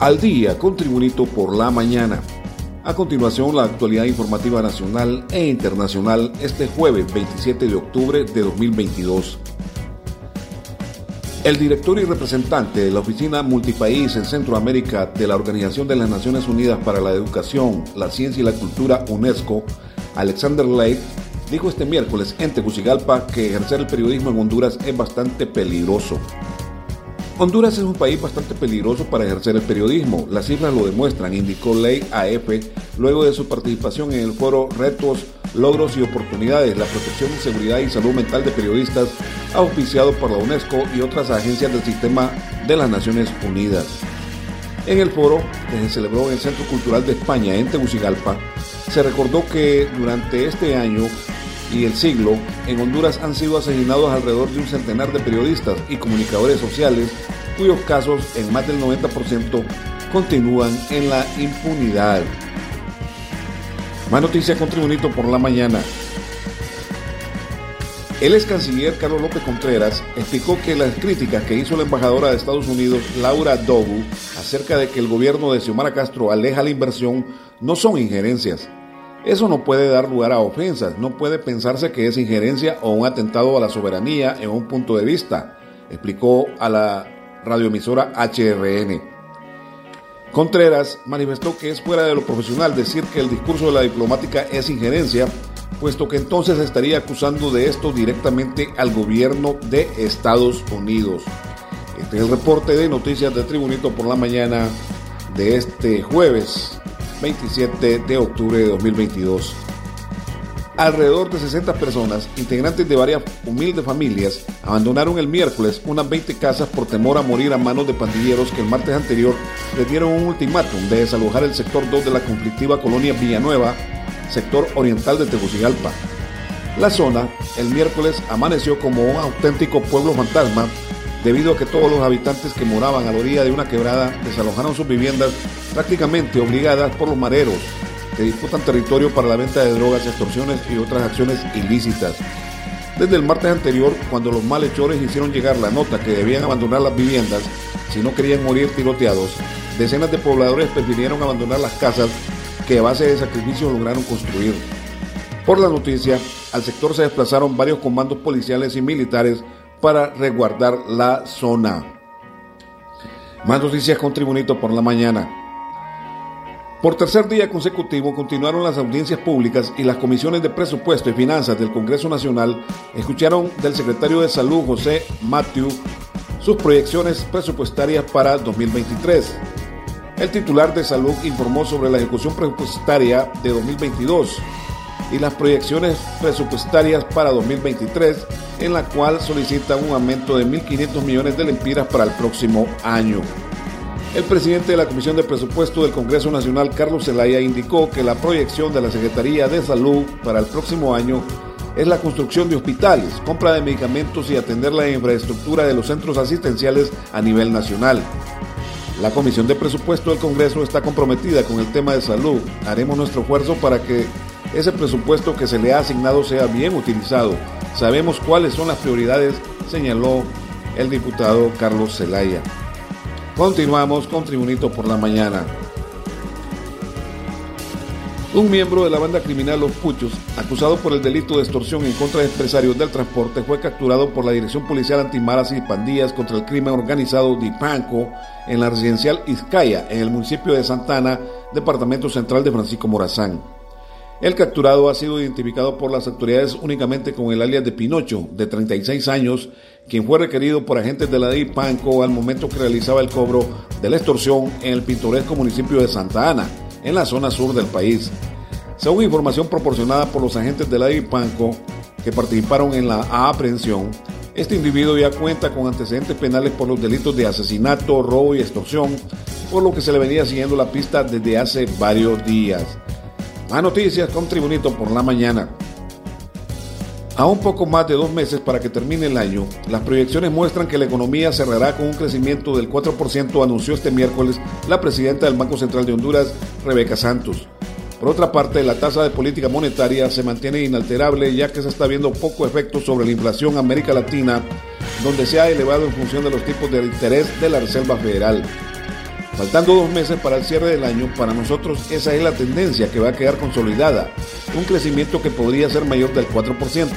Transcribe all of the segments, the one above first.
Al día con Tribunito por la mañana. A continuación, la actualidad informativa nacional e internacional este jueves 27 de octubre de 2022. El director y representante de la Oficina Multipaís en Centroamérica de la Organización de las Naciones Unidas para la Educación, la Ciencia y la Cultura, UNESCO, Alexander Lake, dijo este miércoles en Tegucigalpa que ejercer el periodismo en Honduras es bastante peligroso. Honduras es un país bastante peligroso para ejercer el periodismo. Las cifras lo demuestran, indicó Ley AF luego de su participación en el foro Retos, Logros y Oportunidades, la protección, seguridad y salud mental de periodistas, auspiciado por la UNESCO y otras agencias del sistema de las Naciones Unidas. En el foro, que se celebró en el Centro Cultural de España en Tegucigalpa, se recordó que durante este año y el siglo, en Honduras han sido asesinados alrededor de un centenar de periodistas y comunicadores sociales, cuyos casos, en más del 90%, continúan en la impunidad. Más noticias con Tribunito por la mañana. El ex canciller Carlos López Contreras explicó que las críticas que hizo la embajadora de Estados Unidos, Laura Dogu, acerca de que el gobierno de Xiomara Castro aleja la inversión, no son injerencias, eso no puede dar lugar a ofensas, no puede pensarse que es injerencia o un atentado a la soberanía en un punto de vista, explicó a la radioemisora HRN. Contreras manifestó que es fuera de lo profesional decir que el discurso de la diplomática es injerencia, puesto que entonces estaría acusando de esto directamente al gobierno de Estados Unidos. Este es el reporte de Noticias de Tribunito por la mañana de este jueves 27 de octubre de 2022. Alrededor de 60 personas, integrantes de varias humildes familias, abandonaron el miércoles unas 20 casas por temor a morir a manos de pandilleros que el martes anterior les dieron un ultimátum de desalojar el sector 2 de la conflictiva colonia Villanueva, sector oriental de Tegucigalpa. La zona, el miércoles, amaneció como un auténtico pueblo fantasma debido a que todos los habitantes que moraban a la orilla de una quebrada desalojaron sus viviendas prácticamente obligadas por los mareros que disputan territorio para la venta de drogas, extorsiones y otras acciones ilícitas. Desde el martes anterior, cuando los malhechores hicieron llegar la nota que debían abandonar las viviendas si no querían morir tiroteados, decenas de pobladores prefirieron abandonar las casas que a base de sacrificios lograron construir. Por la noticia, al sector se desplazaron varios comandos policiales y militares para resguardar la zona. Más noticias con Tribunito por la mañana. Por tercer día consecutivo continuaron las audiencias públicas y las comisiones de presupuesto y finanzas del Congreso Nacional escucharon del secretario de Salud José Matthew sus proyecciones presupuestarias para 2023. El titular de Salud informó sobre la ejecución presupuestaria de 2022 y las proyecciones presupuestarias para 2023, en la cual solicita un aumento de 1.500 millones de lempiras para el próximo año. El presidente de la Comisión de Presupuesto del Congreso Nacional, Carlos Zelaya, indicó que la proyección de la Secretaría de Salud para el próximo año es la construcción de hospitales, compra de medicamentos y atender la infraestructura de los centros asistenciales a nivel nacional. La Comisión de Presupuesto del Congreso está comprometida con el tema de salud. Haremos nuestro esfuerzo para que ese presupuesto que se le ha asignado sea bien utilizado. Sabemos cuáles son las prioridades, señaló el diputado Carlos Zelaya. Continuamos con Tribunito por la Mañana. Un miembro de la banda criminal Los Puchos, acusado por el delito de extorsión en contra de empresarios del transporte, fue capturado por la Dirección Policial Antimaras y Pandillas contra el Crimen Organizado de Ipanco en la residencial Izcaya, en el municipio de Santana, departamento central de Francisco Morazán. El capturado ha sido identificado por las autoridades únicamente con el alias de Pinocho, de 36 años, quien fue requerido por agentes de la DI Panco al momento que realizaba el cobro de la extorsión en el pintoresco municipio de Santa Ana, en la zona sur del país. Según información proporcionada por los agentes de la DI Panco que participaron en la aprehensión, este individuo ya cuenta con antecedentes penales por los delitos de asesinato, robo y extorsión, por lo que se le venía siguiendo la pista desde hace varios días. Más noticias con Tribunito por la mañana. A un poco más de dos meses para que termine el año, las proyecciones muestran que la economía cerrará con un crecimiento del 4%, anunció este miércoles la presidenta del Banco Central de Honduras, Rebeca Santos. Por otra parte, la tasa de política monetaria se mantiene inalterable ya que se está viendo poco efecto sobre la inflación en América Latina, donde se ha elevado en función de los tipos de interés de la Reserva Federal. Faltando dos meses para el cierre del año, para nosotros esa es la tendencia que va a quedar consolidada, un crecimiento que podría ser mayor del 4%.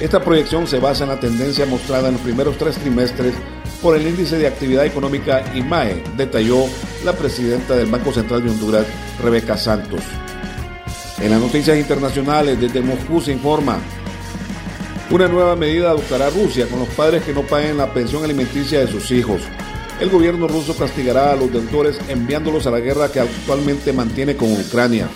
Esta proyección se basa en la tendencia mostrada en los primeros tres trimestres por el índice de actividad económica IMAE, detalló la presidenta del Banco Central de Honduras, Rebeca Santos. En las noticias internacionales, desde Moscú se informa, una nueva medida adoptará Rusia con los padres que no paguen la pensión alimenticia de sus hijos. El gobierno ruso castigará a los deudores enviándolos a la guerra que actualmente mantiene con Ucrania.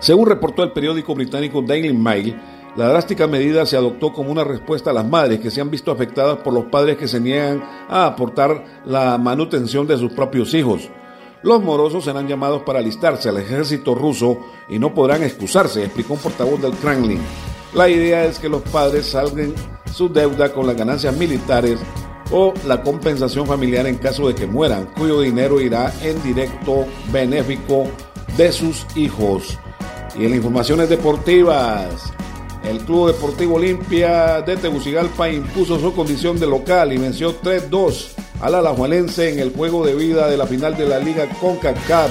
Según reportó el periódico británico Daily Mail, la drástica medida se adoptó como una respuesta a las madres que se han visto afectadas por los padres que se niegan a aportar la manutención de sus propios hijos. Los morosos serán llamados para alistarse al ejército ruso y no podrán excusarse, explicó un portavoz del Kremlin. La idea es que los padres salgan su deuda con las ganancias militares o la compensación familiar en caso de que mueran, cuyo dinero irá en directo benéfico de sus hijos. Y en informaciones deportivas, el Club Deportivo Olimpia de Tegucigalpa impuso su condición de local y venció 3-2 al Alajuelense en el juego de vida de la final de la Liga CONCACAF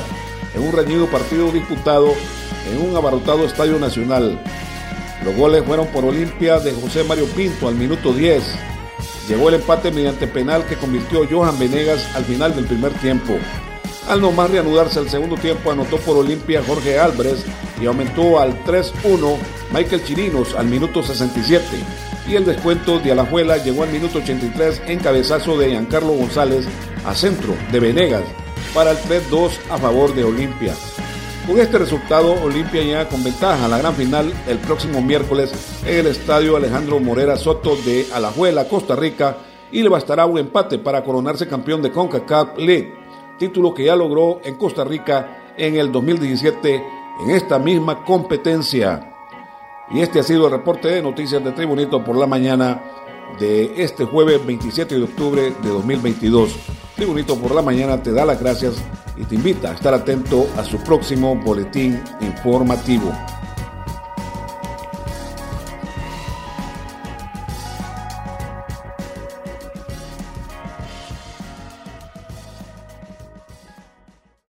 en un reñido partido disputado en un abarrotado estadio nacional. Los goles fueron por Olimpia de José Mario Pinto al minuto 10. Llegó el empate mediante penal que convirtió Johan Venegas al final del primer tiempo. Al no más reanudarse el segundo tiempo, anotó por Olimpia Jorge Álvarez y aumentó al 3-1 Michael Chirinos al minuto 67. Y el descuento de Alajuela llegó al minuto 83 en cabezazo de Giancarlo González a centro de Venegas para el 3-2 a favor de Olimpia. Con este resultado, Olimpia llega con ventaja a la gran final el próximo miércoles en el estadio Alejandro Morera Soto de Alajuela, Costa Rica, y le bastará un empate para coronarse campeón de CONCACAF League título que ya logró en Costa Rica en el 2017 en esta misma competencia. Y este ha sido el reporte de noticias de Tribunito por la mañana de este jueves 27 de octubre de 2022. Tribunito por la mañana te da las gracias y te invita a estar atento a su próximo boletín informativo.